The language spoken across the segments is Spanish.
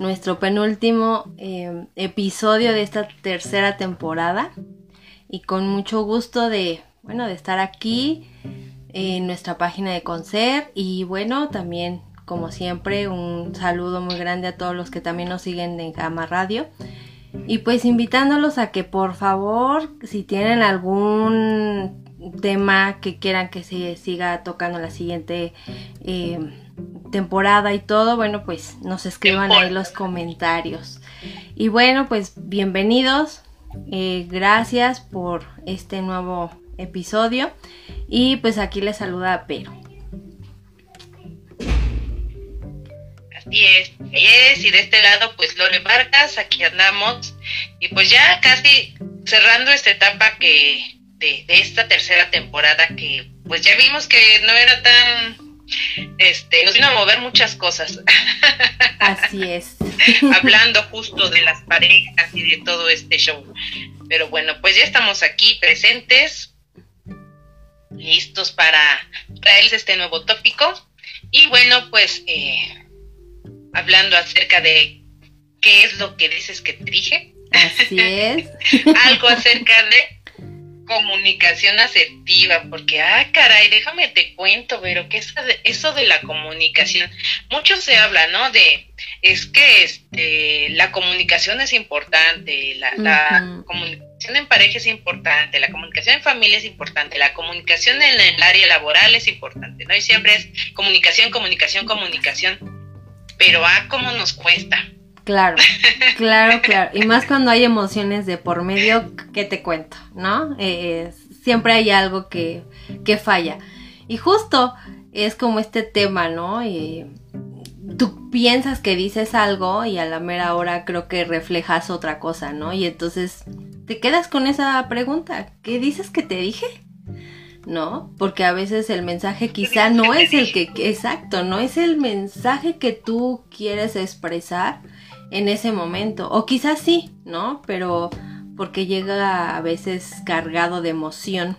nuestro penúltimo eh, episodio de esta tercera temporada. Y con mucho gusto de, bueno, de estar aquí en nuestra página de Concert. Y bueno, también como siempre un saludo muy grande a todos los que también nos siguen en Gama Radio. Y pues invitándolos a que por favor, si tienen algún tema que quieran que se siga tocando la siguiente eh, temporada y todo, bueno, pues nos escriban ahí los comentarios. Y bueno, pues bienvenidos, eh, gracias por este nuevo episodio. Y pues aquí les saluda Pero. Así es, es, y de este lado pues Lore Vargas, aquí andamos. Y pues ya casi cerrando esta etapa que de, esta tercera temporada que pues ya vimos que no era tan este, nos vino a mover muchas cosas. Así es. Hablando justo de las parejas y de todo este show. Pero bueno, pues ya estamos aquí presentes, listos para traerles este nuevo tópico. Y bueno, pues eh, hablando acerca de qué es lo que dices que te dije. Así es. Algo acerca de comunicación asertiva, porque, ah, caray, déjame te cuento, pero que eso de, eso de la comunicación, mucho se habla, ¿no? De, es que este, la comunicación es importante, la, la comunicación en pareja es importante, la comunicación en familia es importante, la comunicación en el área laboral es importante, ¿no? Y siempre es comunicación, comunicación, comunicación, pero, ah, cómo nos cuesta. Claro, claro, claro. Y más cuando hay emociones de por medio, ¿qué te cuento? ¿No? Eh, siempre hay algo que, que, falla. Y justo es como este tema, ¿no? tú piensas que dices algo y a la mera hora creo que reflejas otra cosa, ¿no? Y entonces te quedas con esa pregunta. ¿Qué dices que te dije? ¿no? Porque a veces el mensaje quizá no es el que, exacto, no es el mensaje que tú quieres expresar, en ese momento. O quizás sí, ¿no? Pero porque llega a veces cargado de emoción.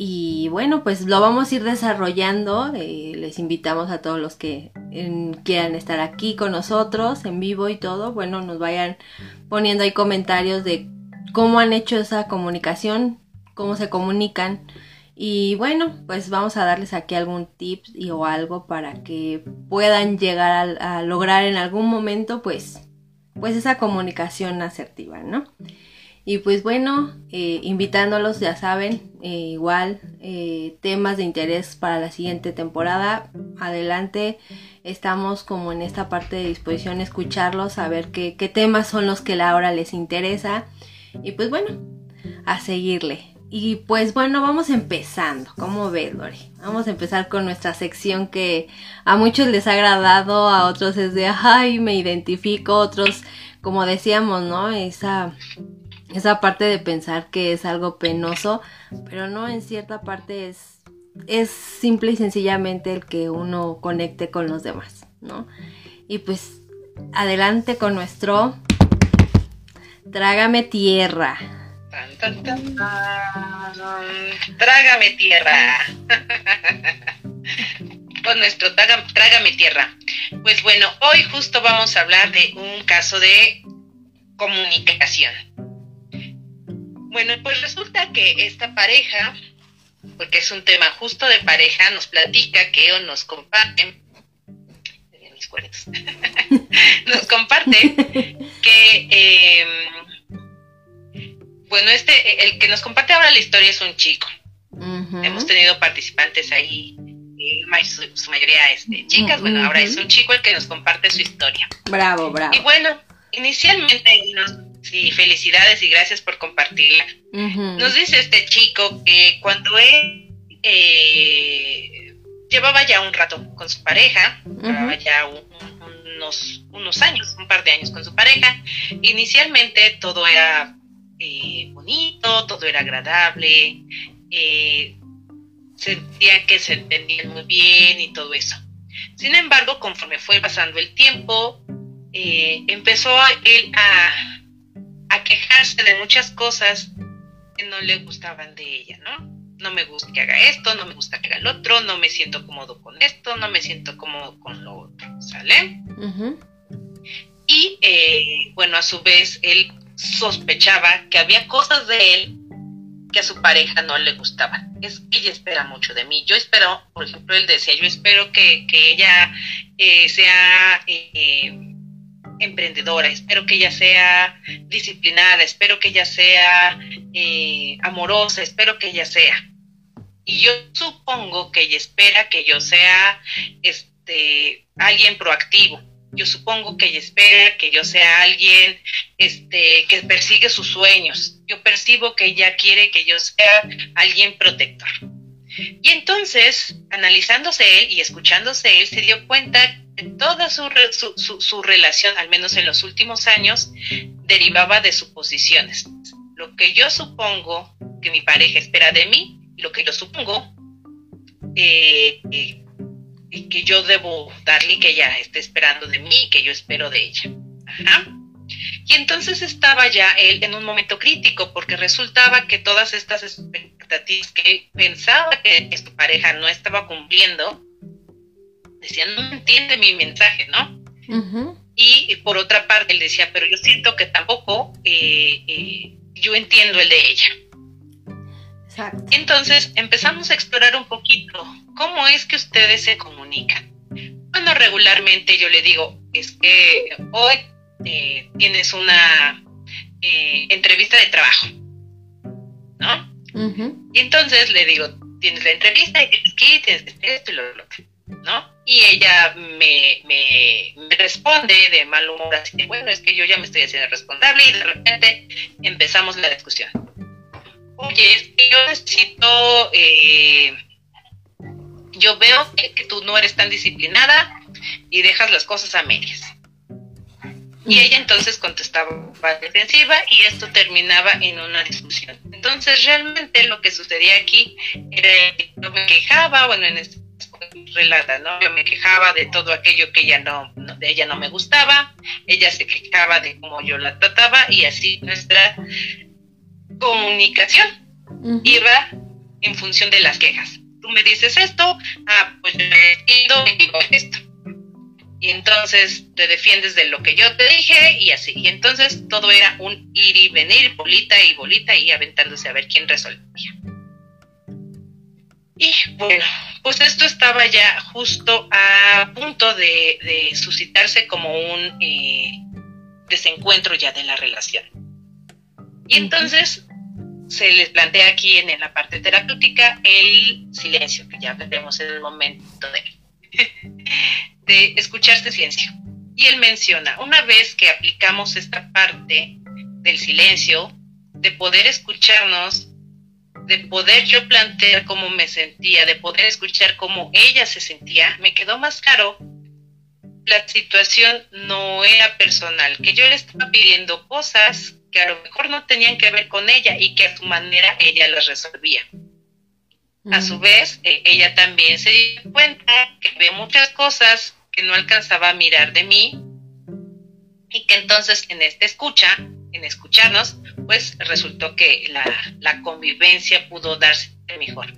Y bueno, pues lo vamos a ir desarrollando. Eh, les invitamos a todos los que quieran estar aquí con nosotros en vivo y todo. Bueno, nos vayan poniendo ahí comentarios de cómo han hecho esa comunicación, cómo se comunican. Y bueno, pues vamos a darles aquí algún tip y, o algo para que puedan llegar a lograr en algún momento pues pues esa comunicación asertiva, ¿no? Y pues bueno, eh, invitándolos, ya saben, eh, igual eh, temas de interés para la siguiente temporada. Adelante, estamos como en esta parte de disposición escucharlos, a ver qué, qué temas son los que la hora les interesa. Y pues bueno, a seguirle. Y pues bueno, vamos empezando. ¿Cómo ves, Lori? Vamos a empezar con nuestra sección que a muchos les ha agradado, a otros es de, ay, me identifico, otros, como decíamos, ¿no? Esa, esa parte de pensar que es algo penoso, pero no, en cierta parte es, es simple y sencillamente el que uno conecte con los demás, ¿no? Y pues, adelante con nuestro Trágame Tierra. Trágame tierra. Con nuestro trágame tierra. Pues bueno, hoy justo vamos a hablar de un caso de comunicación. Bueno, pues resulta que esta pareja, porque es un tema justo de pareja, nos platica que o nos comparten nos comparte que eh, bueno, este, el que nos comparte ahora la historia es un chico. Hemos tenido participantes ahí, eh, su, mayoría este, chicas. Bueno, ahora es un chico el que nos comparte su historia. Bravo, bravo. Y bueno, inicialmente, sí, felicidades y gracias por compartirla. Nos dice este chico que cuando él eh, llevaba ya un rato con su pareja, llevaba ya unos, unos años, un par de años con su pareja, inicialmente todo era eh, bonito, todo era agradable, eh, sentía que se entendían muy bien y todo eso. Sin embargo, conforme fue pasando el tiempo, eh, empezó él a, a quejarse de muchas cosas que no le gustaban de ella, ¿no? No me gusta que haga esto, no me gusta que haga el otro, no me siento cómodo con esto, no me siento cómodo con lo otro, ¿sale? Y eh, bueno, a su vez, él sospechaba que había cosas de él que a su pareja no le gustaban. Es, ella espera mucho de mí. Yo espero, por ejemplo, él decía, yo espero que, ella eh, sea eh, emprendedora, espero que ella sea disciplinada, espero que ella sea eh, amorosa, espero que ella sea. Y yo supongo que ella espera que yo sea este, alguien proactivo, yo supongo que ella espera que yo sea alguien este, que persigue sus sueños. Yo percibo que ella quiere que yo sea alguien protector. Y entonces, analizándose él y escuchándose él, se dio cuenta que toda su, su, su, relación, al menos en los últimos años, derivaba de suposiciones. Lo que yo supongo que mi pareja espera de mí, lo que yo supongo eh, eh, y que yo debo darle que ella esté esperando de mí y que yo espero de ella. Y entonces estaba ya él en un momento crítico porque resultaba que todas estas expectativas que pensaba que, su pareja no estaba cumpliendo, decían, no entiende mi mensaje, ¿no? Y por otra parte él decía, pero yo siento que tampoco eh, eh, yo entiendo el de ella. Entonces empezamos a explorar un poquito cómo es que ustedes se comunican. Bueno, regularmente yo le digo, es que hoy eh, tienes una eh, entrevista de trabajo, ¿no? Y entonces le digo, tienes la entrevista y tienes que tienes esto y lo otro, ¿no? Y ella me, me, responde de mal humor, así que bueno, es que yo ya me estoy haciendo responsable y de repente empezamos la discusión oye, es que yo necesito, eh, yo veo que, tú no eres tan disciplinada y dejas las cosas a medias. Y ella entonces contestaba defensiva y esto terminaba en una discusión. Entonces realmente lo que sucedía aquí era que yo me quejaba, bueno, en este relata, ¿no? Yo me quejaba de todo aquello que ella no, de ella no me gustaba, ella se quejaba de cómo yo la trataba y así nuestra comunicación iba en función de las quejas. Tú me dices esto, ah, pues yo y digo esto. Y entonces te defiendes de lo que yo te dije y así. Y entonces todo era un ir y venir, bolita y bolita y aventándose a ver quién resolvía. Y bueno, pues esto estaba ya justo a punto de, suscitarse como un eh, desencuentro ya de la relación. Y entonces se les plantea aquí en, la parte terapéutica el silencio, que ya veremos en el momento de, de escucharse silencio. Y él menciona, una vez que aplicamos esta parte del silencio, de poder escucharnos, de poder yo plantear cómo me sentía, de poder escuchar cómo ella se sentía, me quedó más claro la situación no era personal, que yo le estaba pidiendo cosas que a lo mejor no tenían que ver con ella y que a su manera ella las resolvía. A su vez, e, ella también se dio cuenta que ve muchas cosas que no alcanzaba a mirar de mí y que entonces en esta escucha, en escucharnos, pues resultó que la, la convivencia pudo darse mejor.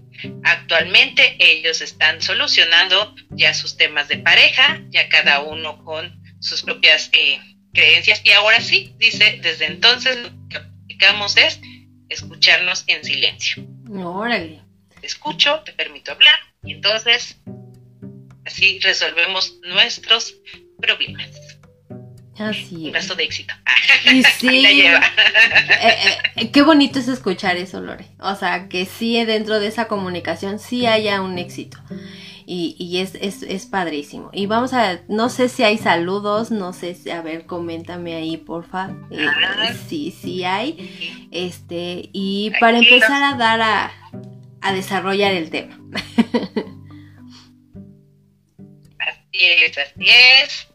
Actualmente ellos están solucionando ya sus temas de pareja, ya cada uno con sus propias eh, creencias. Y ahora sí, dice, desde entonces lo que aplicamos es escucharnos en silencio. Órale. Te escucho, te permito hablar y entonces así resolvemos nuestros problemas. Así Un brazo de éxito. sí. La lleva. Eh, eh, qué bonito es escuchar eso, Lore. O sea, que sí dentro de esa comunicación sí haya un éxito y, es, es, es, padrísimo. Y vamos a, no sé si hay saludos, no sé si, a ver, coméntame ahí, porfa. Eh, sí, sí hay. Este, y para empezar a dar a, a desarrollar el tema. así es, así es.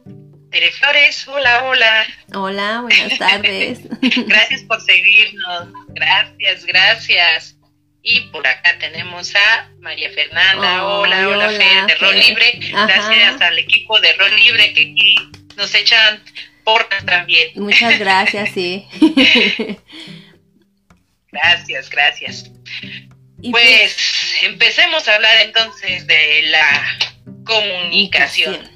Tere Flores, hola, hola. Hola, buenas tardes. gracias por seguirnos. Gracias, gracias. Y por acá tenemos a María Fernanda. hola, hola, Fer, de Rol Libre. Gracias al equipo de Rol Libre que aquí nos echan portas también. Muchas gracias, sí. gracias, gracias. Pues, pues empecemos a hablar entonces de la comunicación.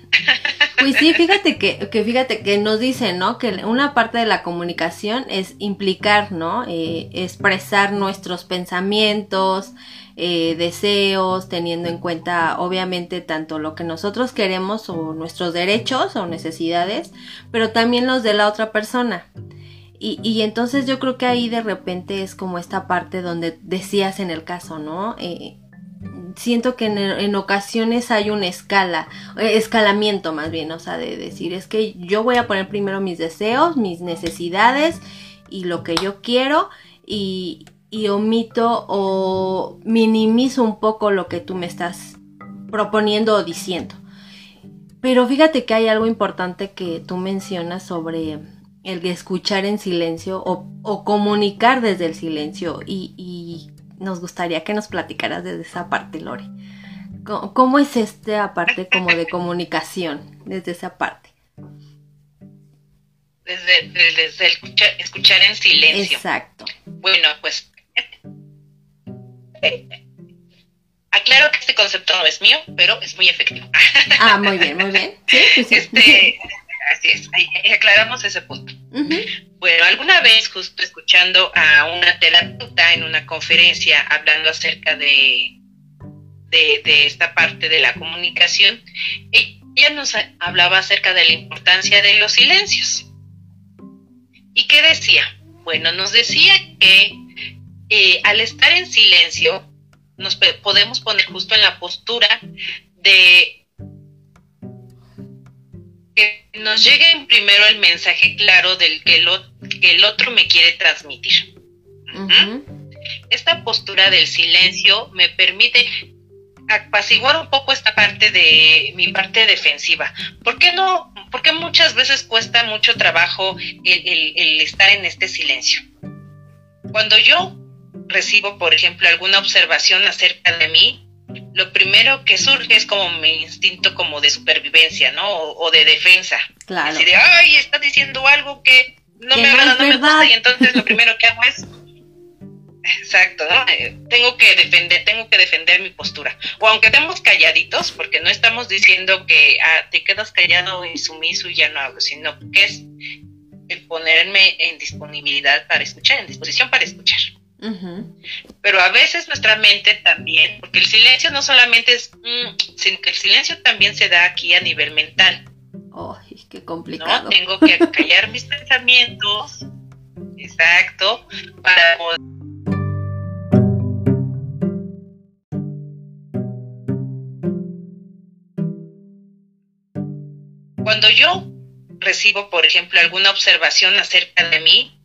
Pues sí, fíjate que, que fíjate que nos dicen, ¿no? Que una parte de la comunicación es implicar, ¿no? Eh, expresar nuestros pensamientos, eh, deseos, teniendo en cuenta obviamente tanto lo que nosotros queremos o nuestros derechos o necesidades, pero también los de la otra persona. Y, y entonces yo creo que ahí de repente es como esta parte donde decías en el caso, ¿no? Eh, siento que en, ocasiones hay una escala, eh, escalamiento más bien, o sea, de decir, es que yo voy a poner primero mis deseos, mis necesidades y lo que yo quiero y, y omito o minimizo un poco lo que tú me estás proponiendo o diciendo. Pero fíjate que hay algo importante que tú mencionas sobre el escuchar en silencio o, o comunicar desde el silencio y nos gustaría que nos platicaras desde esa parte, Lore. ¿Cómo, es esta parte como de comunicación, desde esa parte? Desde, desde escuchar, en silencio. Exacto. Bueno, pues aclaro que este concepto no es mío, pero es muy efectivo. Ah, muy bien, muy bien. Sí, Este, así es, aclaramos ese punto. Bueno, vez justo escuchando a una terapeuta en una conferencia hablando acerca de, de, esta parte de la comunicación, ella nos hablaba acerca de la importancia de los silencios. ¿Y qué decía? Bueno, nos decía que eh, al estar en silencio nos podemos poner justo en la postura de nos llegue primero el mensaje claro del que, el otro me quiere transmitir. Esta postura del silencio me permite apaciguar un poco esta parte de mi parte defensiva. ¿Por qué no? Porque muchas veces cuesta mucho trabajo el estar en este silencio. Cuando yo recibo, por ejemplo, alguna observación acerca de mí, lo primero que surge es como mi instinto como de supervivencia, ¿no? O, de defensa. Claro. Así de, ay, está diciendo algo que no me agrada, no, me gusta, y entonces lo primero que hago es... Exacto, ¿no? Eh, tengo que defender, tengo que defender mi postura. O aunque estemos calladitos, porque no estamos diciendo que ah, te quedas callado y sumiso y ya no hablo, sino que es el ponerme en disponibilidad para escuchar, en disposición para escuchar. Pero a veces nuestra mente también, porque el silencio no solamente es, mm, sino que el silencio también se da aquí a nivel mental. ¡Ay, qué complicado! ¿no? Tengo que callar mis pensamientos, exacto, para poder... Cuando yo recibo, por ejemplo, alguna observación acerca de mí,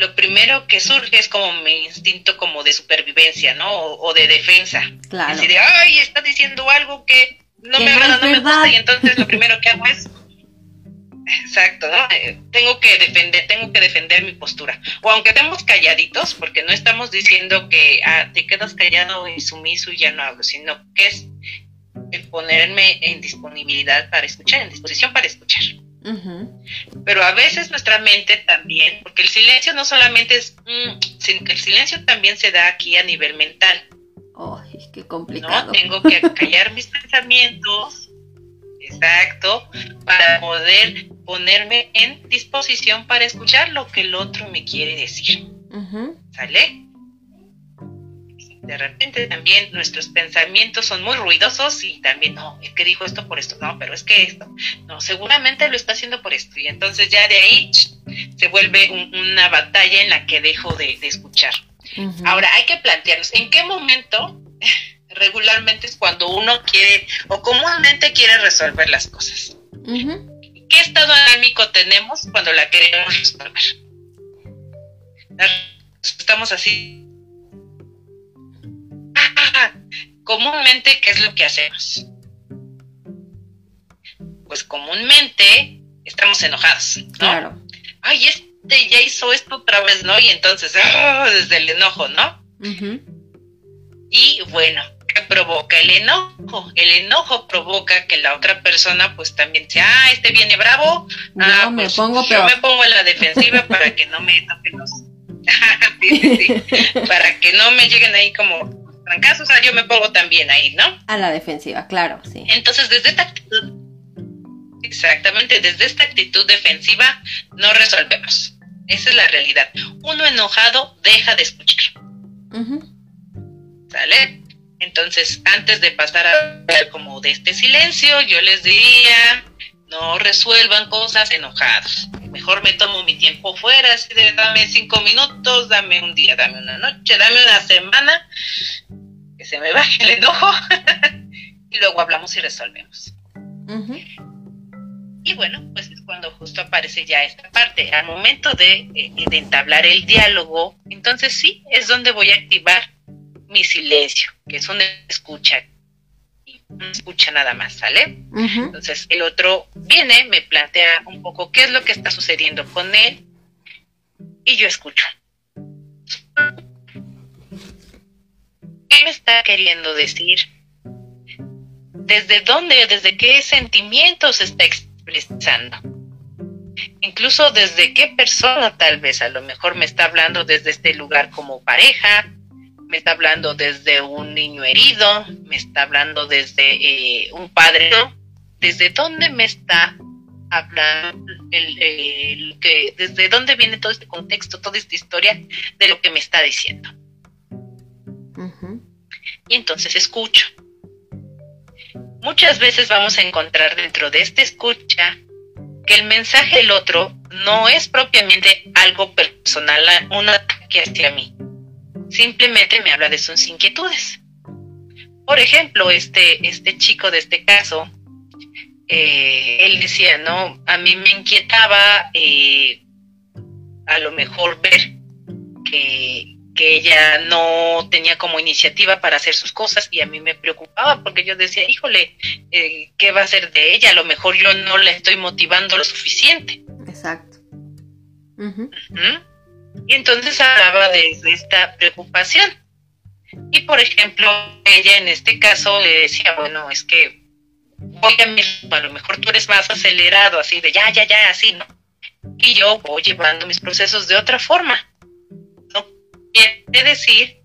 lo primero que surge es como mi instinto como de supervivencia, ¿no? O, de defensa. Claro. Así de, ay, está diciendo algo que no me agrada, no, me gusta, y entonces lo primero que hago es... Exacto, ¿no? Eh, tengo que defender, tengo que defender mi postura. O aunque estemos calladitos, porque no estamos diciendo que ah, te quedas callado y sumiso y ya no hablo, sino que es el ponerme en disponibilidad para escuchar, en disposición para escuchar. Pero a veces nuestra mente también, porque el silencio no solamente es, mm, sino que el silencio también se da aquí a nivel mental. Ay, qué complicado. ¿no? Tengo que callar mis pensamientos, exacto, para poder ponerme en disposición para escuchar lo que el otro me quiere decir. ¿Sale? De repente también nuestros pensamientos son muy ruidosos y también, no, es que dijo esto por esto, no, pero es que esto, no, seguramente lo está haciendo por esto. Y entonces ya de ahí se vuelve una batalla en la que dejo de, escuchar. Ahora, hay que plantearnos, ¿en qué momento regularmente es cuando uno quiere o comúnmente quiere resolver las cosas? ¿Qué estado anímico tenemos cuando la queremos resolver? Estamos así comúnmente, ¿qué es lo que hacemos? Pues comúnmente estamos enojados, ¿no? Claro. Ay, este ya hizo esto otra vez, ¿no? Y entonces, ¡ah! desde el enojo, ¿no? Y bueno, ¿qué provoca el enojo? El enojo provoca que la otra persona pues también sea, ah, este viene bravo, ah, me pues, pongo yo me pongo en la defensiva para que no me toquen los... para que no me lleguen ahí como caso, o sea, yo me pongo también ahí, ¿no? A la defensiva, claro, sí. Entonces, desde esta actitud, Exactamente, desde esta actitud defensiva no resolvemos. Esa es la realidad. Uno enojado deja de escuchar. ¿Sale? Entonces, antes de pasar a hablar como de este silencio, yo les diría, no resuelvan cosas enojados. Mejor me tomo mi tiempo fuera, así de dame cinco minutos, dame un día, dame una noche, dame una semana, que se me baje el enojo y luego hablamos y resolvemos. Y bueno, pues es cuando justo aparece ya esta parte. Al momento de, eh, de entablar el diálogo, entonces sí, es donde voy a activar mi silencio, que es una escucha. No escucha nada más, ¿sale? Entonces el otro viene, me plantea un poco qué es lo que está sucediendo con él y yo escucho. ¿Qué me está queriendo decir? ¿Desde dónde, desde qué sentimientos está expresando? Incluso desde qué persona tal vez, a lo mejor me está hablando desde este lugar como pareja, me está hablando desde un niño herido, me está hablando desde eh, un padre, ¿Desde dónde me está hablando? El, que, ¿Desde dónde viene todo este contexto, toda esta historia de lo que me está diciendo? Y entonces escucho. Muchas veces vamos a encontrar dentro de esta escucha que el mensaje del otro no es propiamente algo personal, un ataque hacia mí simplemente me habla de sus inquietudes. Por ejemplo, este, este chico de este caso, eh, él decía, no, a mí me inquietaba eh, a lo mejor ver que, ella no tenía como iniciativa para hacer sus cosas y a mí me preocupaba porque yo decía, híjole, eh, ¿qué va a hacer de ella? A lo mejor yo no la estoy motivando lo suficiente. Exacto. Y entonces hablaba de, esta preocupación. Y por ejemplo, ella en este caso le decía, bueno, es que voy a mi a lo mejor tú eres más acelerado, así de ya, ya, ya, así, ¿no? Y yo voy llevando mis procesos de otra forma. No quiere decir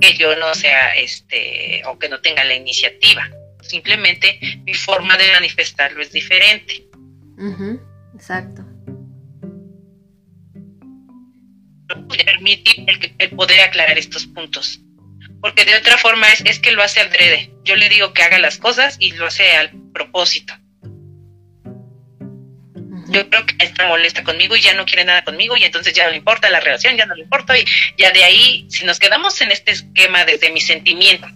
que yo no sea, este, o que no tenga la iniciativa. Simplemente mi forma de manifestarlo es diferente. Exacto. Permitir el, poder aclarar estos puntos. Porque de otra forma es, es que lo hace al drede. Yo le digo que haga las cosas y lo hace al propósito. Yo creo que está molesta conmigo y ya no quiere nada conmigo y entonces ya no le importa la relación, ya no le importa y ya de ahí, si nos quedamos en este esquema desde mi sentimiento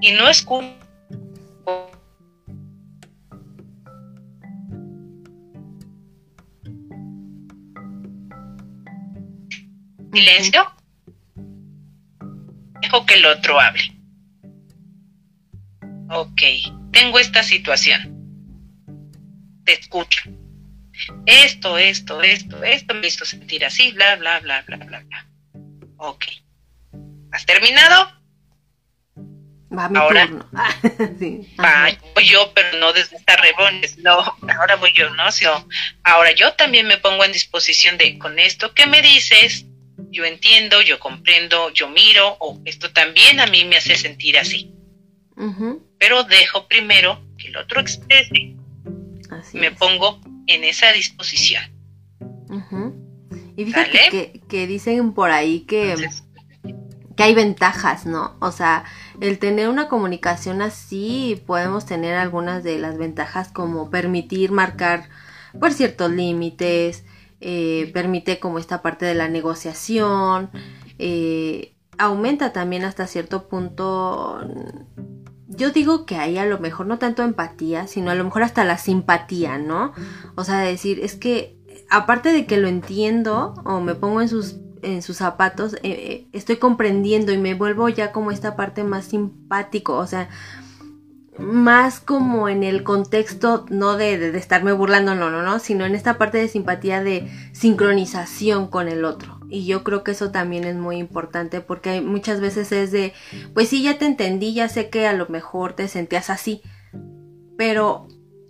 y no escucho silencio, dejo que el otro hable. Ok, tengo esta situación. Te escucho. Esto, esto, esto, esto me hizo sentir así, bla, bla, bla, bla, bla, bla. Ok. ¿Has terminado? Va mi ahora, turno. voy yo, pero no desde esta rebones. No, ahora voy yo, ¿no? ahora yo también me pongo en disposición de, con esto ¿qué me dices, yo entiendo, yo comprendo, yo miro, o esto también a mí me hace sentir así. Pero dejo primero que el otro exprese. me pongo en esa disposición. Y fíjate que, dicen por ahí que, que hay ventajas, ¿no? O sea, el tener una comunicación así, podemos tener algunas de las ventajas como permitir marcar por ciertos límites, eh, permite como esta parte de la negociación, eh, aumenta también hasta cierto punto, yo digo que hay a lo mejor no tanto empatía, sino a lo mejor hasta la simpatía, ¿no? O sea, decir, es que aparte de que lo entiendo o me pongo en sus en sus zapatos, eh, estoy comprendiendo y me vuelvo ya como esta parte más simpático, o sea, más como en el contexto, no de, estarme burlando, no, no, no, sino en esta parte de simpatía de sincronización con el otro. Y yo creo que eso también es muy importante porque muchas veces es de, pues sí, ya te entendí, ya sé que a lo mejor te sentías así, pero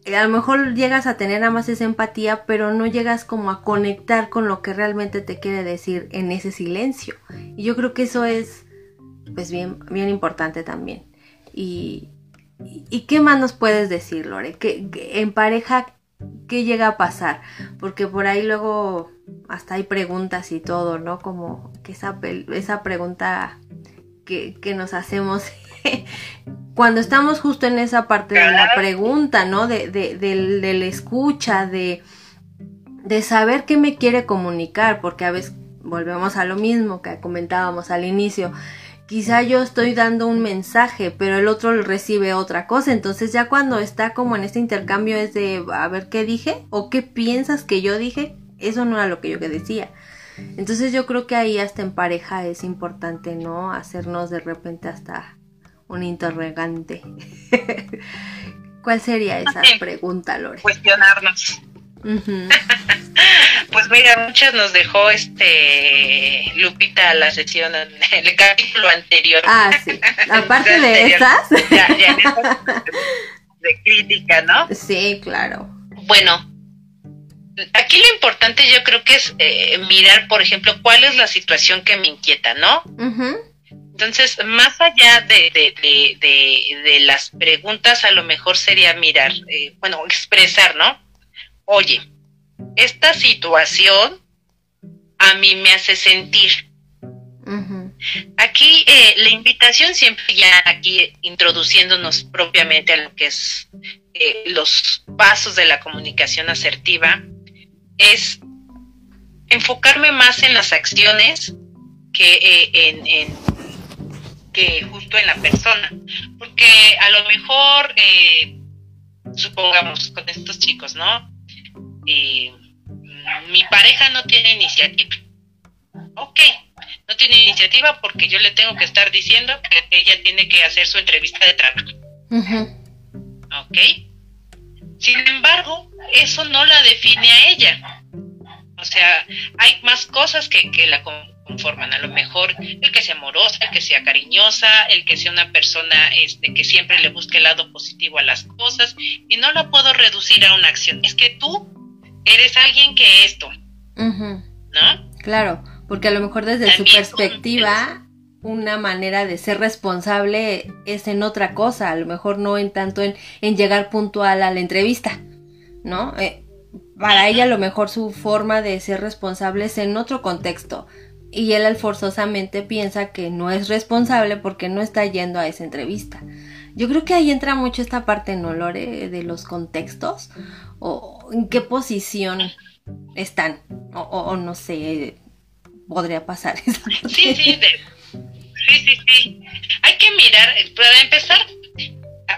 a lo mejor llegas a tener nada más esa empatía, pero no llegas como a conectar con lo que realmente te quiere decir en ese silencio. Y yo creo que eso es, pues bien, bien importante también. Y, y, qué más nos puedes decir, Lore? ¿Qué, en pareja, ¿qué llega a pasar? Porque por ahí luego hasta hay preguntas y todo, ¿no? Como que esa, esa pregunta que, que nos hacemos cuando estamos justo en esa parte de la pregunta, ¿no? De, de, del, del escucha, de, de saber qué me quiere comunicar, porque a veces volvemos a lo mismo que comentábamos al inicio. Quizá yo estoy dando un mensaje, pero el otro recibe otra cosa. Entonces ya cuando está como en este intercambio es de a ver qué dije o qué piensas que yo dije, eso no era lo que yo decía. Entonces yo creo que ahí hasta en pareja es importante, ¿no? Hacernos de repente hasta un interrogante. ¿Cuál sería esa pregunta, Lore? Cuestionarnos. Pues mira, muchas nos dejó este Lupita la sesión en el capítulo anterior. Ah, sí. Aparte de esas. Ya, ya de crítica, ¿no? Sí, claro. Bueno, aquí lo importante yo creo que es eh, mirar, por ejemplo, cuál es la situación que me inquieta, ¿no? Entonces, más allá de, de, de, las preguntas, a lo mejor sería mirar, eh, bueno, expresar, ¿no? Oye, esta situación a mí me hace sentir. Aquí eh, la invitación siempre ya aquí introduciéndonos propiamente a lo que es eh, los pasos de la comunicación asertiva es enfocarme más en las acciones que eh, en, que justo en la persona. Porque a lo mejor supongamos con estos chicos no mi pareja no tiene iniciativa. Ok, no tiene iniciativa porque yo le tengo que estar diciendo que ella tiene que hacer su entrevista de trabajo. Ok. Sin embargo, eso no la define a ella. O sea, hay más cosas que, que la conforman. A lo mejor el que sea amorosa, el que sea cariñosa, el que sea una persona este, que siempre le busque el lado positivo a las cosas. Y no la puedo reducir a una acción. Es que tú eres alguien que esto, ¿no? Claro, porque a lo mejor desde su perspectiva, una manera de ser responsable es en otra cosa, a lo mejor no en tanto en, en llegar puntual a la entrevista, ¿no? Eh, para ella a lo mejor su forma de ser responsable es en otro contexto y él forzosamente piensa que no es responsable porque no está yendo a esa entrevista. Yo creo que ahí entra mucho esta parte, ¿no, Lore? De los contextos o en qué posición están o, no sé, podría pasar eso. Sí, sí, sí, sí, sí. Hay que mirar, eh, para empezar,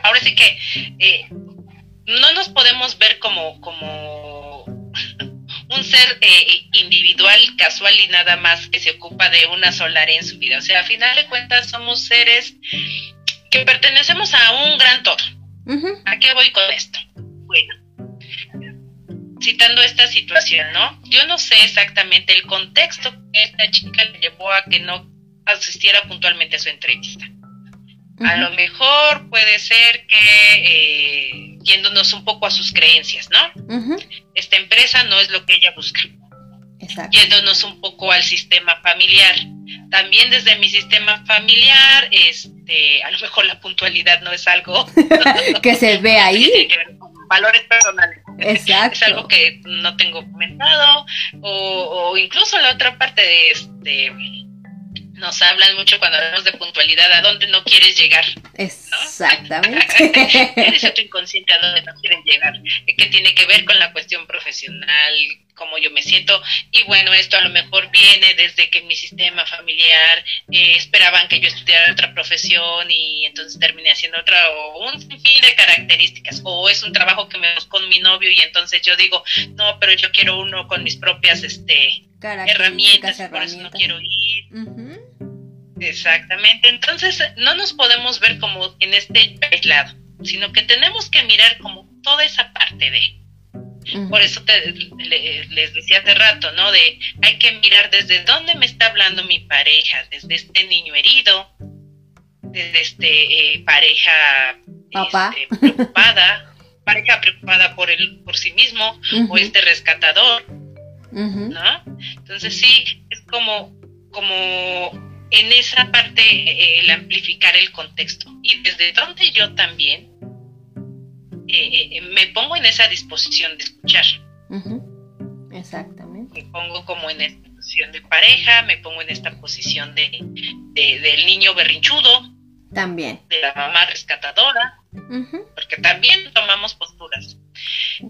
ahora sí que eh, no nos podemos ver como, como un ser eh, individual, casual y nada más que se ocupa de una sola área en su vida. O sea, a final de cuentas somos seres que pertenecemos a un gran todo. ¿A qué voy con esto? Bueno, citando esta situación, ¿no? Yo no sé exactamente el contexto que esta chica le llevó a que no asistiera puntualmente a su entrevista. A lo mejor puede ser que, eh, yéndonos un poco a sus creencias, ¿no? Esta empresa no es lo que ella busca. Yéndonos un poco al sistema familiar. También desde mi sistema familiar, este, a lo mejor la puntualidad no es algo que se ve ahí. valores personales. Exacto. Es algo que no tengo comentado. O, o incluso la otra parte de este nos hablan mucho cuando hablamos de puntualidad, a dónde no quieres llegar. Exactamente. Eres tu inconsciente a dónde no quieren llegar, que tiene que ver con la cuestión profesional, cómo yo me siento. Y bueno, esto a lo mejor viene desde que mi sistema familiar eh, esperaban que yo estudiara otra profesión y entonces terminé haciendo otra, o un sinfín de características, o es un trabajo que me con mi novio y entonces yo digo, no, pero yo quiero uno con mis propias este, herramientas, por eso no quiero ir. Exactamente, entonces no nos podemos ver como en este aislado, sino que tenemos que mirar como toda esa parte de. Por eso te, les decía hace rato, ¿no? De hay que mirar desde dónde me está hablando mi pareja, desde este niño herido, desde este eh, pareja este, preocupada, pareja preocupada por él, por sí mismo, o este rescatador, ¿no? Entonces sí, es como, como en esa parte eh, el amplificar el contexto y desde donde yo también eh, me pongo en esa disposición de escuchar. Exactamente. Me pongo como en esta posición de pareja, me pongo en esta posición de, del niño berrinchudo. También. De la mamá rescatadora. Porque también tomamos posturas.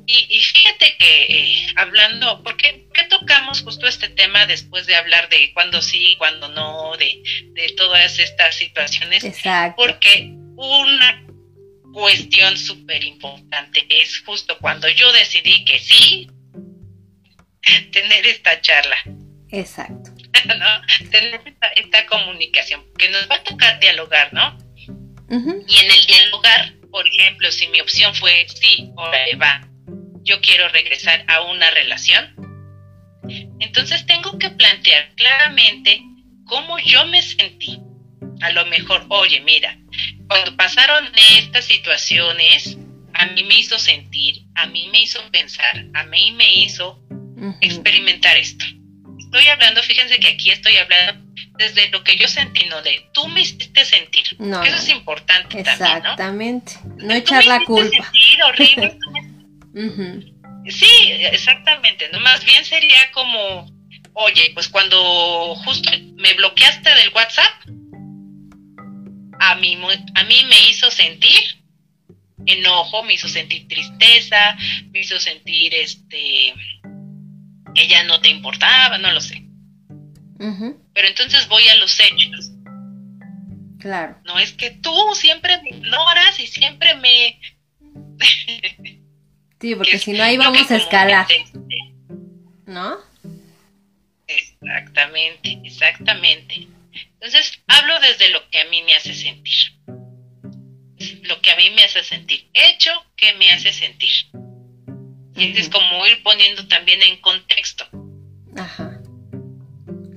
Y, fíjate que eh, hablando, ¿por qué, tocamos justo este tema después de hablar de cuándo sí, cuándo no, de, de todas estas situaciones? Exacto. Porque una cuestión súper importante es justo cuando yo decidí que sí, tener esta charla. Exacto. ¿no? Tener esta, comunicación, que nos va a tocar dialogar, ¿no? Y en el dialogar, por ejemplo, si mi opción fue sí, ahora va, yo quiero regresar a una relación, entonces tengo que plantear claramente cómo yo me sentí. A lo mejor, oye, mira, cuando pasaron estas situaciones, a mí me hizo sentir, a mí me hizo pensar, a mí me hizo experimentar esto. Estoy hablando, fíjense que aquí estoy hablando desde lo que yo sentí, no de tú me hiciste sentir. No, eso es importante exactamente. también, ¿no? echar la culpa. Sentir horrible, Sí, exactamente. ¿no? Más bien sería como, oye, pues cuando justo me bloqueaste del WhatsApp, a mí, a mí me hizo sentir enojo, me hizo sentir tristeza, me hizo sentir este que ya no te importaba, no lo sé. Pero entonces voy a los hechos. Claro. No es que tú siempre me ignoras y siempre me... sí, porque si no ahí vamos a escalar. ¿No? Exactamente, exactamente. Entonces hablo desde lo que a mí me hace sentir. Lo que a mí me hace sentir. Hecho que me hace sentir. Y es como ir poniendo también en contexto. Ajá.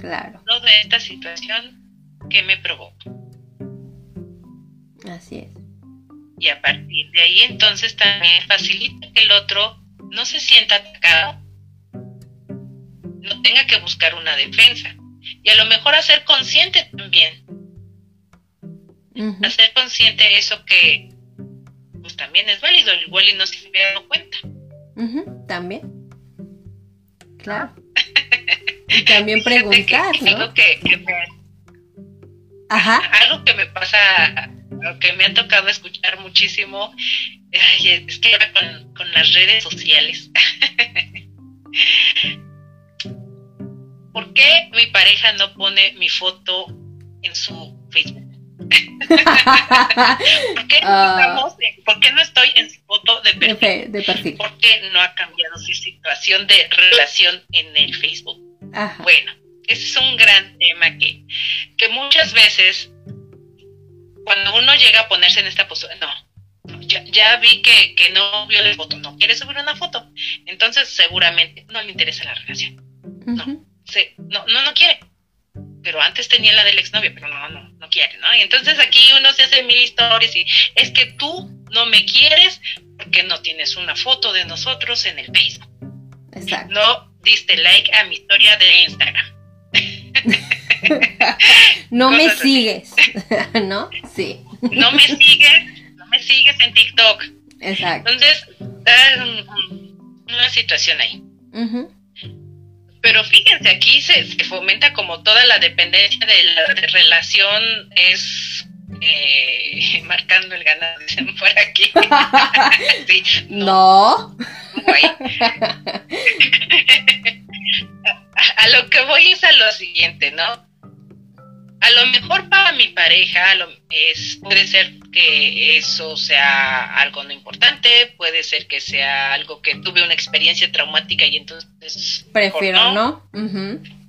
Claro. de esta situación que me provoca. Así es. Y a partir de ahí entonces también facilita que el otro no se sienta atacado, no tenga que buscar una defensa. Y a lo mejor hacer consciente también. Hacer consciente eso que pues también es válido, igual y no se había dado cuenta también. Claro. Y también preguntar, Algo que, me, Ajá. Algo que me pasa, que me ha tocado escuchar muchísimo, es que ahora con, con las redes sociales. ¿Por qué mi pareja no pone mi foto en su Facebook? ¿Por, qué no estoy en su foto de perfil? De, perfil. ¿Por qué no ha cambiado su situación de relación en el Facebook? Bueno, ese es un gran tema que, que muchas veces cuando uno llega a ponerse en esta postura, no, ya, vi que, que, no vio la foto, no quiere subir una foto, entonces seguramente no le interesa la relación. no, no, no, no quiere pero antes tenía la del exnovio, pero no, no, no quiere, ¿no? Y entonces aquí uno se hace mil historias y es que tú no me quieres porque no tienes una foto de nosotros en el Facebook. Exacto. No diste like a mi historia de Instagram. no me sigues, ¿no? Sí. no me sigues, no me sigues en TikTok. Exacto. Entonces, hay una situación ahí. Pero fíjense, aquí se, fomenta como toda la dependencia de la relación es eh, marcando el ganado, dicen por aquí. no. a lo que voy es a lo siguiente, ¿no? a lo mejor para mi pareja es, puede ser que eso sea algo no importante, puede ser que sea algo que tuve una experiencia traumática y entonces... Prefiero no.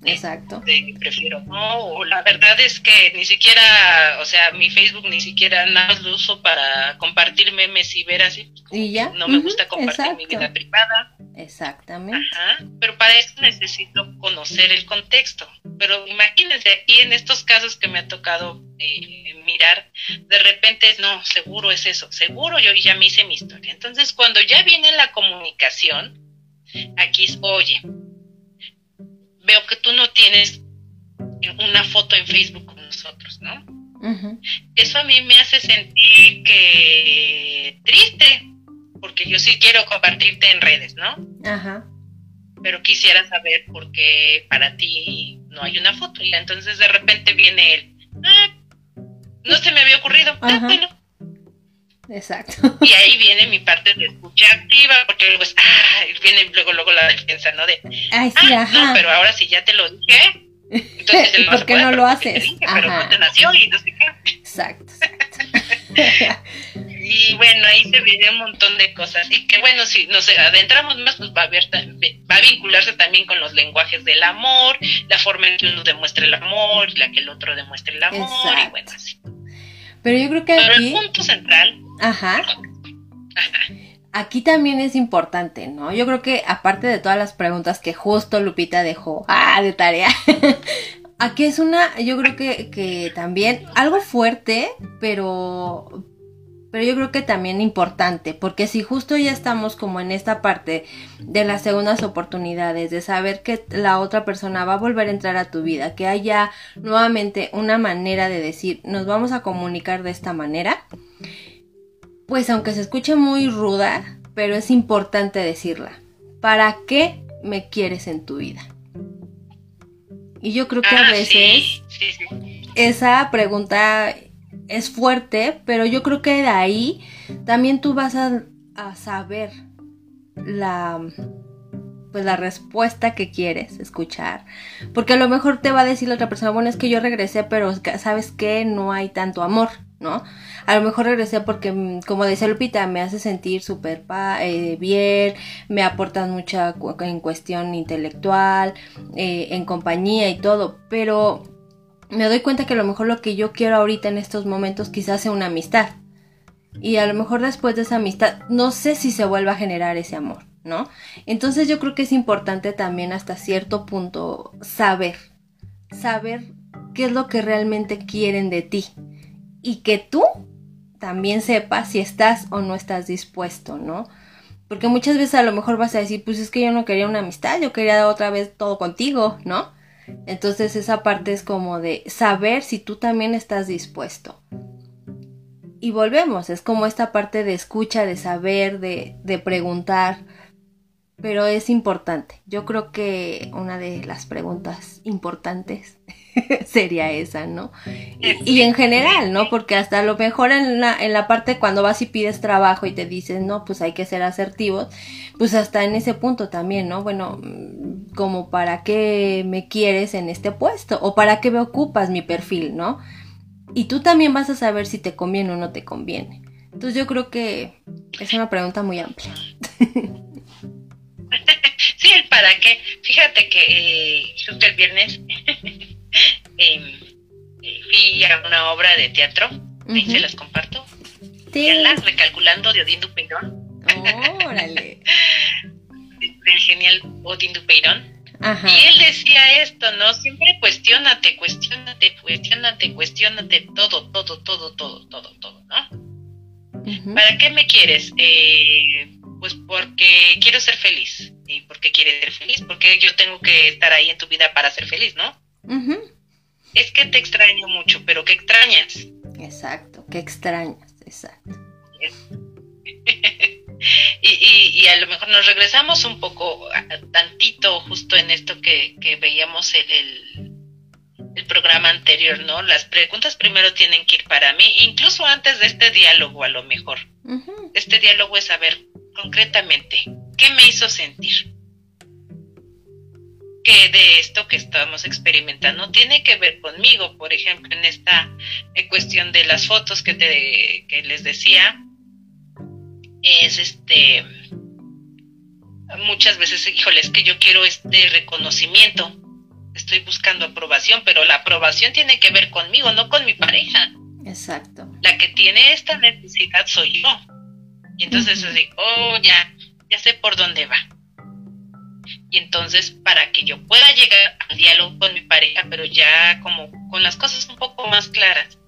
Exacto. prefiero no, o la verdad es que ni siquiera, o sea, mi Facebook ni siquiera nada más lo uso para compartir memes y ver así. Y ya. No me gusta compartir mi vida privada. Exactamente. Ajá, pero para eso necesito conocer el contexto. Pero imagínense aquí en estos casos que me ha tocado eh, mirar, de repente no, seguro es eso, seguro yo ya me hice mi historia. Entonces cuando ya viene la comunicación, aquí es, oye, veo que tú no tienes una foto en Facebook con otros, ¿no? Eso a mí me hace sentir que triste, porque yo sí quiero compartirte en redes, ¿no? Ajá. Pero quisiera saber por qué para ti no hay una foto. Y entonces de repente viene él, ah, no se me había ocurrido. Bueno. Exacto. Y ahí viene mi parte de escucha activa, porque luego es, ah, viene luego, luego la defensa, ¿no? De, Ay, sí, ah, no, pero ahora sí ya te lo dije, entonces ¿por qué no lo haces? pero no te nació y no sé qué. Exacto, y bueno, ahí se viene un montón de cosas. Y que bueno, si nos adentramos más, pues va a, ver, va a vincularse también con los lenguajes del amor, la forma en que uno demuestra el amor, la que el otro demuestra el amor, y bueno, así. Pero yo creo que Pero el punto central. Ajá. Aquí también es importante, ¿no? Yo creo que aparte de todas las preguntas que justo Lupita dejó, ah, de tarea, aquí es una, yo creo que, que también algo fuerte, pero, pero yo creo que también importante, porque si justo ya estamos como en esta parte de las segundas oportunidades, de saber que la otra persona va a volver a entrar a tu vida, que haya nuevamente una manera de decir, nos vamos a comunicar de esta manera, pues aunque se escuche muy ruda, pero es importante decirla. ¿Para qué me quieres en tu vida? Y yo creo que a ah, veces esa pregunta es fuerte, pero yo creo que de ahí también tú vas a, saber la pues la respuesta que quieres escuchar. Porque a lo mejor te va a decir la otra persona, bueno, es que yo regresé, pero sabes que no hay tanto amor, ¿no? A lo mejor regresé porque, mm, como decía Lupita, me hace sentir súper eh, bien, me aportas mucha en cuestión intelectual, eh, en compañía y todo, pero me doy cuenta que a lo mejor lo que yo quiero ahorita en estos momentos quizás sea una amistad. Y a lo mejor después de esa amistad no sé si se vuelva a generar ese amor, ¿no? Entonces yo creo que es importante también hasta cierto punto saber, saber qué es lo que realmente quieren de ti. Y que tú también sepas si estás o no estás dispuesto, ¿no? Porque muchas veces a lo mejor vas a decir, pues es que yo no quería una amistad, yo quería otra vez todo contigo, ¿no? Entonces esa parte es como de saber si tú también estás dispuesto. Y volvemos, es como esta parte de escucha, de saber, de, de preguntar, pero es importante. Yo creo que una de las preguntas importantes sería esa, ¿no? Y, en general, ¿no? Porque hasta lo mejor en la, en la parte cuando vas y pides trabajo y te dicen, no, pues hay que ser asertivos, pues hasta en ese punto también, ¿no? Bueno, mm, como para qué me quieres en este puesto o para qué me ocupas mi perfil, ¿no? Y tú también vas a saber si te conviene o no te conviene. Entonces yo creo que es una pregunta muy amplia. Sí, el para qué. Fíjate que eh, justo el viernes eh, fui a una obra de teatro, ahí se las comparto. Sí. recalculando de Odín Dupeirón. Órale. el genial Odín Dupeirón. Ajá. Y él decía esto, ¿no? Siempre cuestionate, cuestionate, cuestionate, cuestionate todo, todo, todo, todo, todo, todo, ¿no? ¿Para qué me quieres? Eh, pues porque quiero ser feliz. ¿Y por qué quieres ser feliz? Porque yo tengo que estar ahí en tu vida para ser feliz, ¿no? Es que te extraño mucho, pero ¿qué extrañas? Exacto, ¿qué extrañas? Exacto. y, y, a lo mejor nos regresamos un poco, tantito justo en esto que, veíamos el, el, programa anterior, ¿no? Las preguntas primero tienen que ir para mí, incluso antes de este diálogo a lo mejor. Este diálogo es saber concretamente, ¿qué me hizo sentir? Que de esto que estamos experimentando tiene que ver conmigo, por ejemplo, en esta cuestión de las fotos que, te, que les decía, es este, muchas veces, híjole, es que yo quiero este reconocimiento, estoy buscando aprobación, pero la aprobación tiene que ver conmigo, no con mi pareja. Exacto. La que tiene esta necesidad soy yo. Y entonces así, oh, ya, ya sé por dónde va. Y entonces, para que yo pueda llegar al diálogo con mi pareja, pero ya como con las cosas un poco más claras,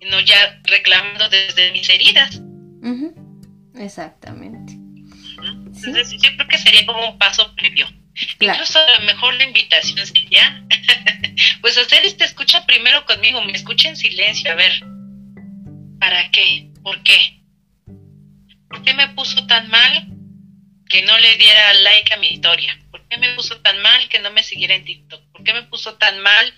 y no ya reclamando desde mis heridas. Exactamente. Entonces, yo creo que sería como un paso previo Incluso a lo mejor la invitación sería, pues hacer este escucha primero conmigo, me escucha en silencio, a ver, ¿para qué? ¿Por qué? ¿Por qué me puso tan mal que no le diera like a mi historia? ¿Por qué me puso tan mal que no me siguiera en TikTok? ¿Por qué me puso tan mal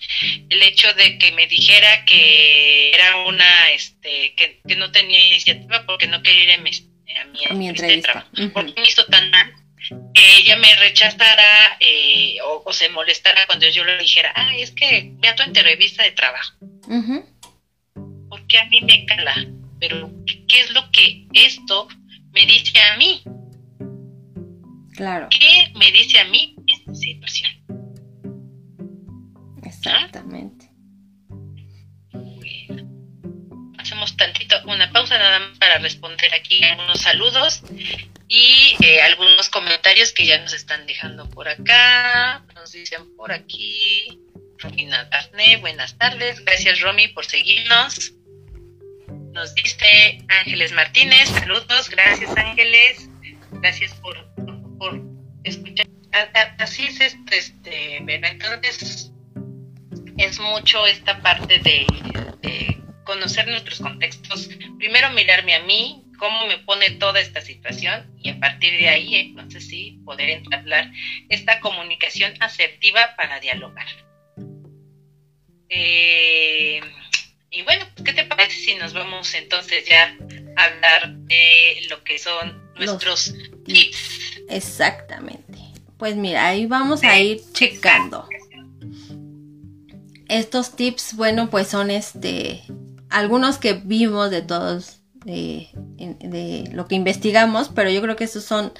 el hecho de que me dijera que era una, este, que, no tenía iniciativa porque no quería ir a mi, a mi, entrevista? ¿Por qué me hizo tan mal que ella me rechazara eh, o, se molestara cuando yo le dijera, ah, es que ve a tu entrevista de trabajo. Porque a mí me cala. Pero, ¿qué es lo que esto me dice a mí? Claro. ¿Qué me dice a mí esta situación? Exactamente. Hacemos tantito, una pausa nada más para responder aquí algunos saludos y eh, algunos comentarios que ya nos están dejando por acá. Nos dicen por aquí. Romina Daphne, buenas tardes. Gracias, Romy, por seguirnos. Nos dice Ángeles Martínez, saludos. Gracias, Ángeles. Gracias por, por, escuchar. Así es, este, este entonces es mucho esta parte de, conocer nuestros contextos. Primero mirarme a mí, cómo me pone toda esta situación y a partir de ahí, entonces sí, poder entablar esta comunicación asertiva para dialogar. Eh, y bueno, ¿qué te parece si nos vamos entonces ya hablar de lo que son nuestros tips? Exactamente. Pues mira, ahí vamos a ir checando. Estos tips, bueno, pues son este algunos que vimos de todos de, lo que investigamos, pero yo creo que estos son,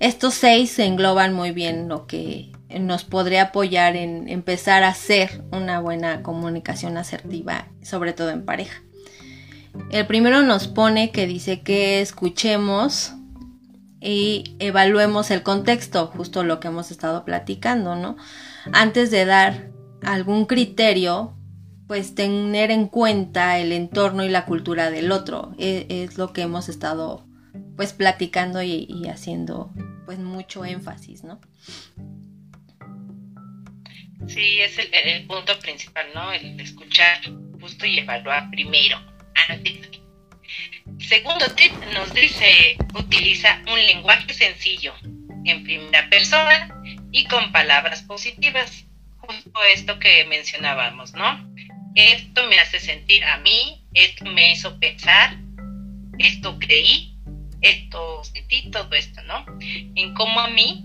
estos seis se engloban muy bien lo que nos podría apoyar en empezar a hacer una buena comunicación asertiva, sobre todo en pareja. El primero nos pone que dice que escuchemos y evaluemos el contexto, justo lo que hemos estado platicando, ¿no? Antes de dar algún criterio, pues tener en cuenta el entorno y la cultura del otro. E, es, lo que hemos estado pues platicando y, haciendo pues mucho énfasis, ¿no? Sí, es el, punto principal, ¿no? El escuchar justo y evaluar primero. Segundo tip nos dice, utiliza un lenguaje sencillo, en primera persona y con palabras positivas. Justo esto que mencionábamos, ¿no? esto me hace sentir a mí, esto me hizo pensar, esto creí, esto sentí, todo esto, ¿no? En cómo a mí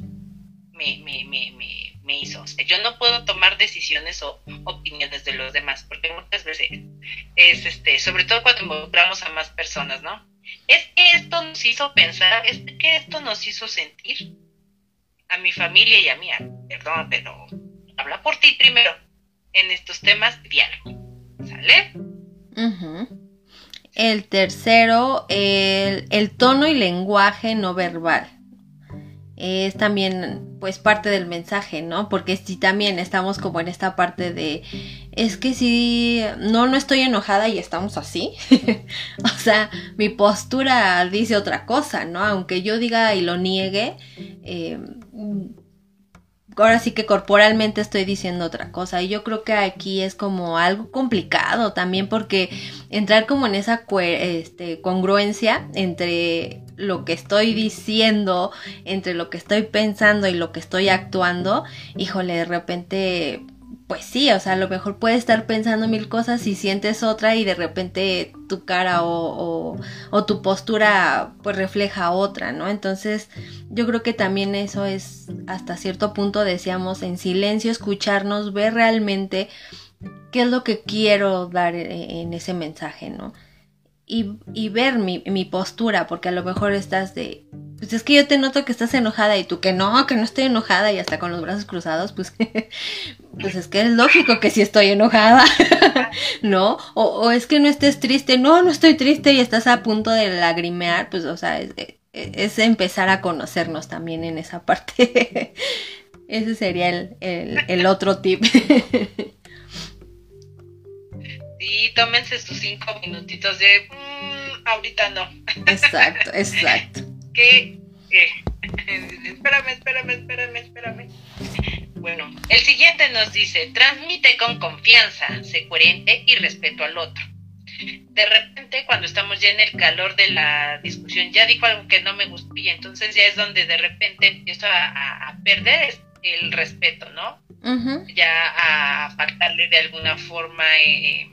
me, me, me, me, hizo. O sea, yo no puedo tomar decisiones o opiniones de los demás, porque muchas veces es, este, sobre todo cuando involucramos a más personas, ¿no? Es que esto nos hizo pensar, es que esto nos hizo sentir a mi familia y a mí, perdón, pero habla por ti primero en estos temas diálogo. ¿Sale? El tercero, el, tono y lenguaje no verbal. Es también, pues, parte del mensaje, ¿no? Porque si también estamos como en esta parte de, es que si no, no estoy enojada y estamos así. o sea, mi postura dice otra cosa, ¿no? Aunque yo diga y lo niegue, eh, ahora sí que corporalmente estoy diciendo otra cosa. Y yo creo que aquí es como algo complicado también porque entrar como en esa este, congruencia entre lo que estoy diciendo, entre lo que estoy pensando y lo que estoy actuando, híjole, de repente pues sí, o sea, a lo mejor puedes estar pensando mil cosas y sientes otra y de repente tu cara o, o, tu postura pues refleja otra, ¿no? Entonces yo creo que también eso es hasta cierto punto, decíamos, en silencio, escucharnos, ver realmente qué es lo que quiero dar e, en ese mensaje, ¿no? Y, y ver mi, postura, porque a lo mejor estás de, pues es que yo te noto que estás enojada y tú que no, que no estoy enojada y hasta con los brazos cruzados, pues, pues es que es lógico que sí estoy enojada, ¿no? O, es que no estés triste, no, no estoy triste y estás a punto de lagrimear, pues, o sea, es, empezar a conocernos también en esa parte. Ese sería el, el, otro tip. Sí, tómense sus cinco minutitos de, mm, ahorita no. Exacto, exacto que espérame, espérame, espérame, espérame. Bueno, el siguiente nos dice, transmite con confianza, sé coherente y respeto al otro. De repente, cuando estamos ya en el calor de la discusión, ya dijo algo que no me gustó y entonces ya es donde de repente empiezo a, perder el respeto, ¿no? Ya a faltarle de alguna forma eh,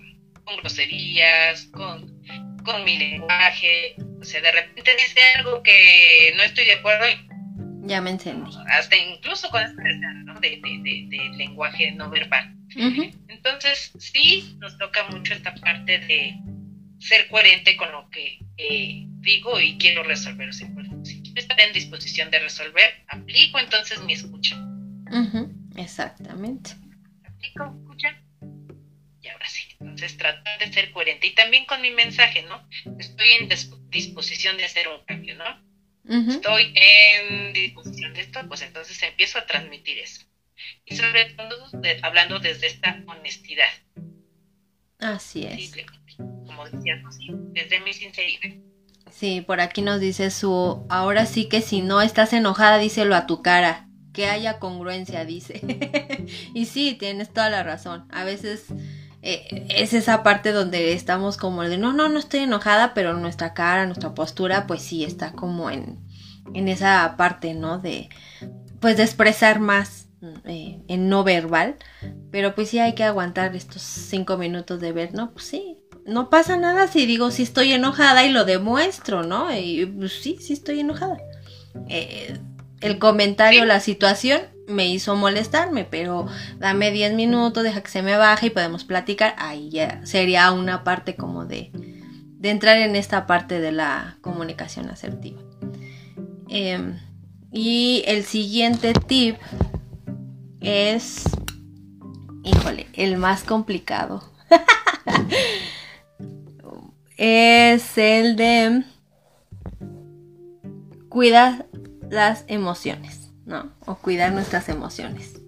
con groserías, con, con mi lenguaje. O sea, de repente dice algo que no estoy de acuerdo y ya me entendí. Hasta incluso con esta ¿no? de, de, de, lenguaje no verbal. Entonces, sí nos toca mucho esta parte de ser coherente con lo que eh, digo y quiero resolver. Si quiero estar en disposición de resolver, aplico entonces mi escucha. Exactamente. Aplico, escucha. Y ahora sí. Entonces, tratar de ser coherente. Y también con mi mensaje, ¿no? Estoy en disposición de hacer un cambio, ¿no? estoy en disposición de esto, pues entonces empiezo a transmitir eso. Y sobre todo hablando desde esta honestidad. Así es. como decías, desde mi sinceridad. Sí, por aquí nos dice su, ahora sí que si no estás enojada, díselo a tu cara, que haya congruencia, dice. y sí, tienes toda la razón. A veces eh, es esa parte donde estamos como de no, no, no estoy enojada, pero nuestra cara, nuestra postura, pues sí está como en, en esa parte, ¿no? De, pues de expresar más eh, en no verbal, pero pues sí hay que aguantar estos cinco minutos de ver, ¿no? Pues sí, no pasa nada si digo si estoy enojada y lo demuestro, ¿no? Y pues sí, sí estoy enojada. Eh, el comentario, la situación me hizo molestarme, pero dame 10 minutos, deja que se me baje y podemos platicar. Ahí ya sería una parte como de, de entrar en esta parte de la comunicación asertiva. Em, y el siguiente tip es, híjole, el más complicado. es el de cuida las emociones. ¿No? O cuidar nuestras emociones.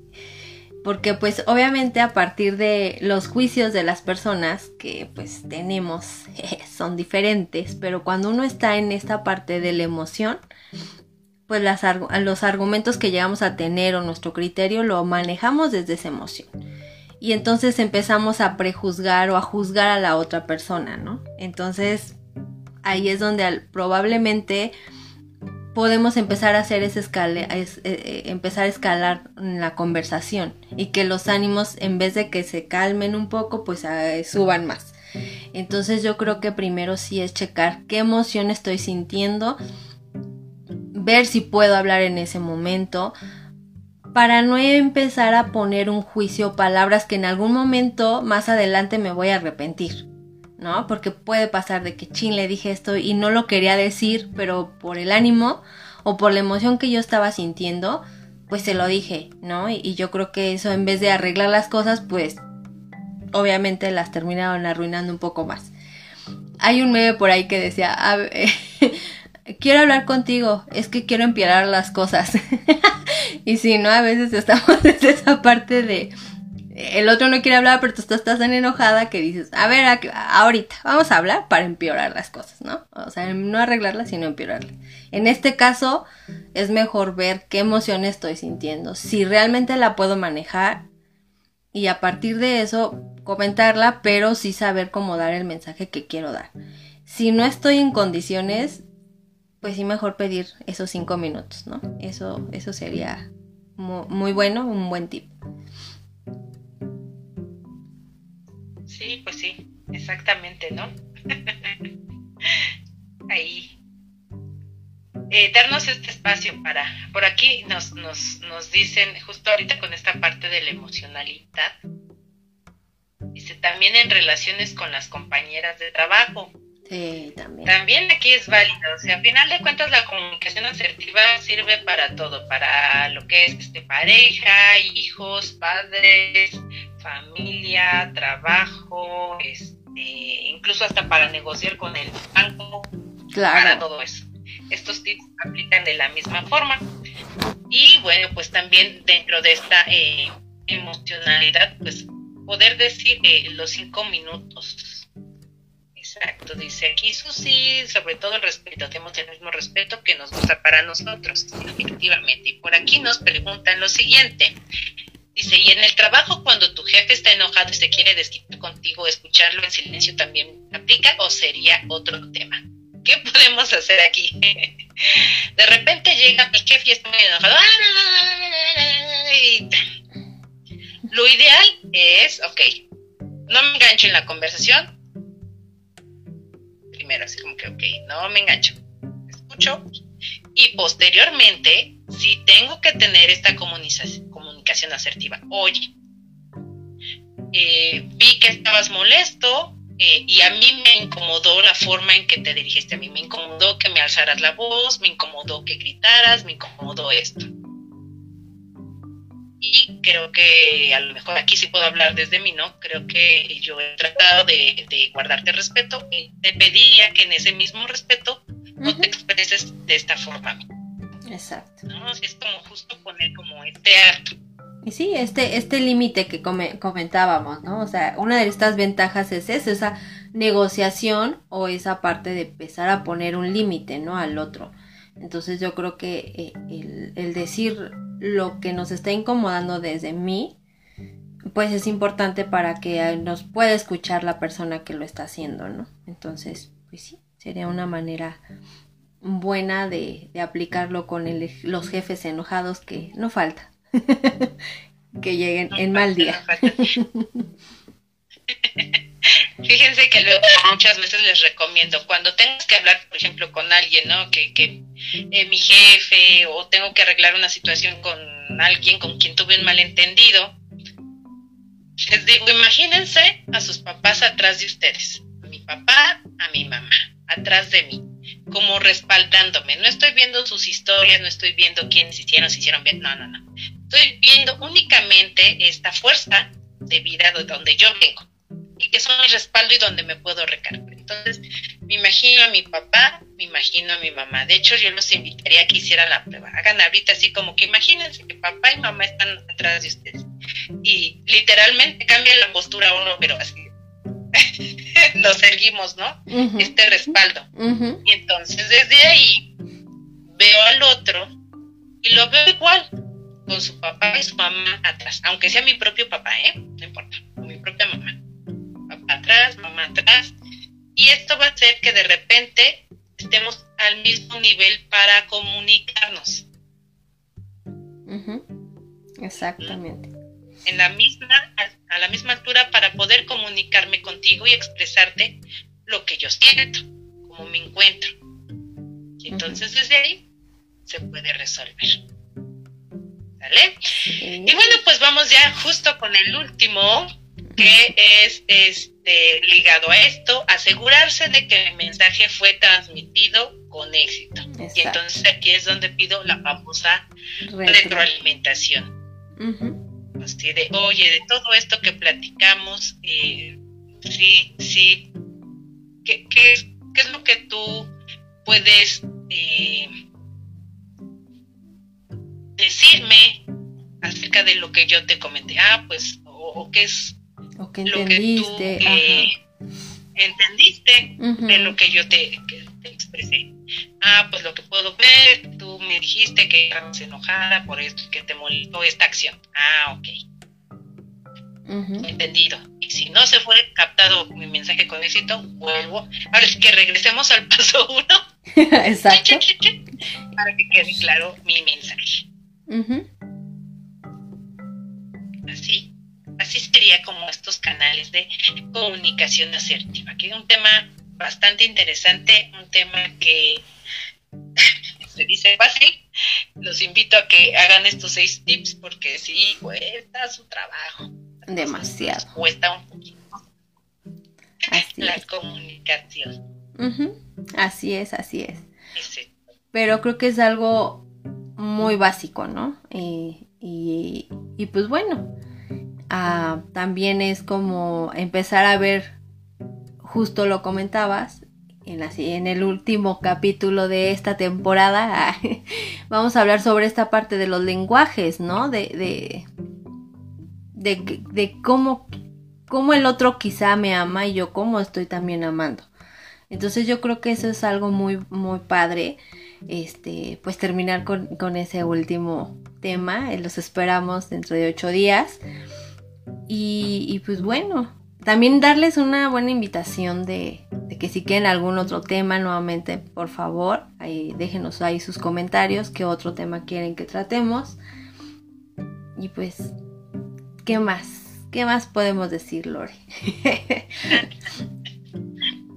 Porque pues obviamente a partir de los juicios de las personas que pues tenemos son diferentes, pero cuando uno está en esta parte de la emoción, pues los argumentos que llegamos a tener o nuestro criterio lo manejamos desde esa emoción. Y entonces empezamos a prejuzgar o a juzgar a la otra persona, ¿no? Entonces ahí es donde probablemente podemos empezar a hacer ese escale, eh, eh, empezar a escalar la conversación y que los ánimos en vez de que se calmen un poco pues suban más. Entonces yo creo que primero sí es checar qué emoción estoy sintiendo, ver si puedo hablar en ese momento para no empezar a poner un juicio, palabras que en algún momento más adelante me voy a arrepentir. ¿No? Porque puede pasar de que chin le dije esto y no lo quería decir, pero por el ánimo o por la emoción que yo estaba sintiendo, pues se lo dije, ¿no? Y, yo creo que eso en vez de arreglar las cosas, pues obviamente las terminaron arruinando un poco más. Hay un meme por ahí que decía, quiero hablar contigo, es que quiero empeorar las cosas. y si no, a veces estamos desde esa parte de, el otro no quiere hablar, pero tú estás tan enojada que dices, a ver, ahorita vamos a hablar para empeorar las cosas, ¿no? O sea, no arreglarlas, sino empeorarlas. En este caso, es mejor ver qué emoción estoy sintiendo, si realmente la puedo manejar y a partir de eso comentarla, pero sí saber cómo dar el mensaje que quiero dar. Si no estoy en condiciones, pues sí mejor pedir esos cinco minutos, ¿no? Eso, eso sería muy bueno, un buen tip. Sí, pues sí, exactamente, ¿no? Ahí. Eh, darnos este espacio para, por aquí nos, nos, nos dicen, justo ahorita con esta parte de la emocionalidad, dice también en relaciones con las compañeras de trabajo. Sí, también. También aquí es válido, o sea, a final de cuentas la comunicación asertiva sirve para todo, para lo que es este, pareja, hijos, padres, familia, trabajo, este, incluso hasta para negociar con el banco, claro. para todo eso. Estos tips aplican de la misma forma. Y bueno, pues también dentro de esta eh, emocionalidad, pues poder decir eh, los cinco minutos. Exacto, dice aquí Susi, sobre todo el respeto, tenemos el mismo respeto que nos gusta para nosotros, efectivamente. Y por aquí nos preguntan lo siguiente. Dice, y en el trabajo cuando tu jefe está enojado y se quiere desquitar contigo, escucharlo en silencio también aplica o sería otro tema. ¿Qué podemos hacer aquí? De repente llega mi jefe y está muy enojado. Lo ideal es, ok, no me engancho en la conversación. Primero, así como que, ok, no me engancho. Escucho. Y posteriormente, si tengo que tener esta comunicación asertiva, oye, eh, vi que estabas molesto, eh, y a mí me incomodó la forma en que te dirigiste a mí, me incomodó que me alzaras la voz, me incomodó que gritaras, me incomodó esto. Y creo que a lo mejor aquí sí puedo hablar desde mí, ¿no? Creo que yo he tratado de, guardarte respeto y te pediría que en ese mismo respeto no te expreses de esta forma. Exacto. ¿no? Es como justo poner como este acto y sí, este, este límite que comentábamos, ¿no? O sea, una de estas ventajas es eso, esa negociación o esa parte de empezar a poner un límite, ¿no? Al otro. Entonces yo creo que eh, el, decir lo que nos está incomodando desde mí, pues es importante para que nos pueda escuchar la persona que lo está haciendo, ¿no? Entonces, pues sí, sería una manera buena de, de aplicarlo con el, los jefes enojados que no falta. que lleguen en mal día. Fíjense que luego muchas veces les recomiendo, cuando tengas que hablar, por ejemplo, con alguien, ¿no? Que, que eh, mi jefe o tengo que arreglar una situación con alguien con quien tuve un malentendido, les digo, imagínense a sus papás atrás de ustedes, a mi papá, a mi mamá, atrás de mí, como respaldándome. No estoy viendo sus historias, no estoy viendo quiénes hicieron, si hicieron bien, no, no, no estoy viendo únicamente esta fuerza de vida de donde yo vengo y que son mi respaldo y donde me puedo recargar. Entonces, me imagino a mi papá, me imagino a mi mamá. De hecho, yo los invitaría a que hicieran la prueba. Hagan ahorita así como que imagínense que papá y mamá están atrás de ustedes. Y literalmente cambia la postura uno, pero así nos seguimos, ¿no? Este respaldo. Y entonces desde ahí veo al otro y lo veo igual con su papá y su mamá atrás, aunque sea mi propio papá, ¿eh? No importa, mi propia mamá. Papá atrás, mamá atrás. Y esto va a hacer que de repente estemos al mismo nivel para comunicarnos. Exactamente. En la misma, a la misma altura para poder comunicarme contigo y expresarte lo que yo siento, cómo me encuentro. Y entonces desde ahí se puede resolver. Y bueno, pues vamos ya justo con el último, que es este ligado a esto, asegurarse de que el mensaje fue transmitido con éxito. Y entonces aquí es donde pido la famosa retroalimentación. Así de, oye, de todo esto que platicamos, eh, sí, sí, ¿qué, qué, qué es lo que tú puedes eh, decirme acerca de lo que yo te comenté. Ah, pues, o, qué es lo que tú eh, entendiste de lo que yo te, expresé. Ah, pues lo que puedo ver, tú me dijiste que estabas enojada por esto, que te molestó esta acción. Ah, ok. Entendido. Y si no se fue captado mi mensaje con éxito, vuelvo. Ahora es que regresemos al paso uno. Exacto. Para que quede claro mi mensaje. Así, así sería como estos canales de comunicación asertiva, que es un tema bastante interesante, un tema que se dice fácil. Los invito a que hagan estos seis tips porque sí, cuesta su trabajo. Demasiado. Cuesta un poquito. la comunicación. Así es, así es. Pero creo que es algo muy básico, ¿no? Y, y, pues bueno, ah, también es como empezar a ver, justo lo comentabas, en, en el último capítulo de esta temporada, vamos a hablar sobre esta parte de los lenguajes, ¿no? De, de, de, cómo, cómo el otro quizá me ama y yo cómo estoy también amando. Entonces yo creo que eso es algo muy, muy padre. Este, pues terminar con, con ese último tema. Eh, los esperamos dentro de ocho días. Y, pues bueno, también darles una buena invitación de, que si quieren algún otro tema, nuevamente, por favor, déjenos ahí sus comentarios, qué otro tema quieren que tratemos. Y pues, ¿qué más? ¿Qué más podemos decir, Lore?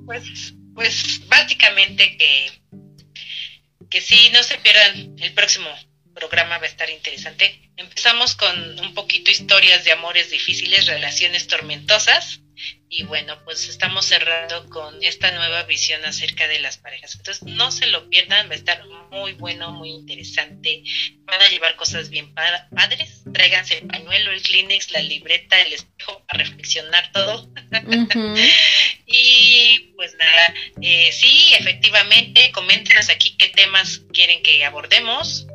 pues, pues básicamente que, que sí, no se pierdan el próximo programa, va a estar interesante. Empezamos con un poquito historias de amores difíciles, relaciones tormentosas y bueno, pues estamos cerrando con esta nueva visión acerca de las parejas. Entonces, no se lo pierdan, va a estar muy bueno, muy interesante. Van a llevar cosas bien padres. Tráiganse el pañuelo, el Kleenex, la libreta, el espejo para reflexionar todo. y pues nada, eh, sí, efectivamente, coméntenos aquí qué temas quieren que abordemos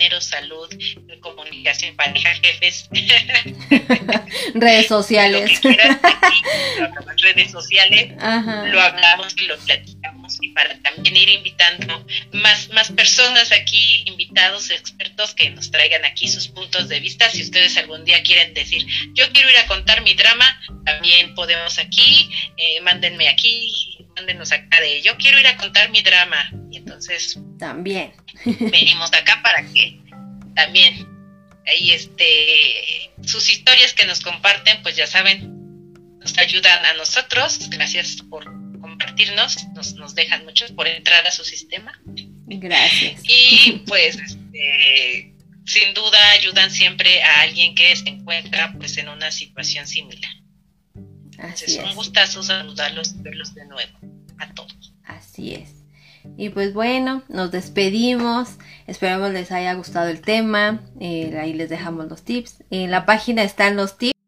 dinero, salud, comunicación, pareja, jefes. redes sociales. redes sociales, lo hablamos y lo platicamos y para también ir invitando más, más personas aquí, invitados, expertos que nos traigan aquí sus puntos de vista. Si ustedes algún día quieren decir, yo quiero ir a contar mi drama, también podemos aquí, eh, mándenme aquí, mándenos acá de, yo quiero ir a contar mi drama. Y entonces... También. venimos acá para que también ahí este sus historias que nos comparten pues ya saben nos ayudan a nosotros gracias por compartirnos nos, nos dejan muchos por entrar a su sistema. Gracias. Y pues este, sin duda ayudan siempre a alguien que se encuentra pues en una situación similar. Así es. un gustazo saludarlos y verlos de nuevo a todos. Así es. Y pues bueno, nos despedimos. Esperamos les haya gustado el tema. Eh, ahí les dejamos los tips. En la página están los tips.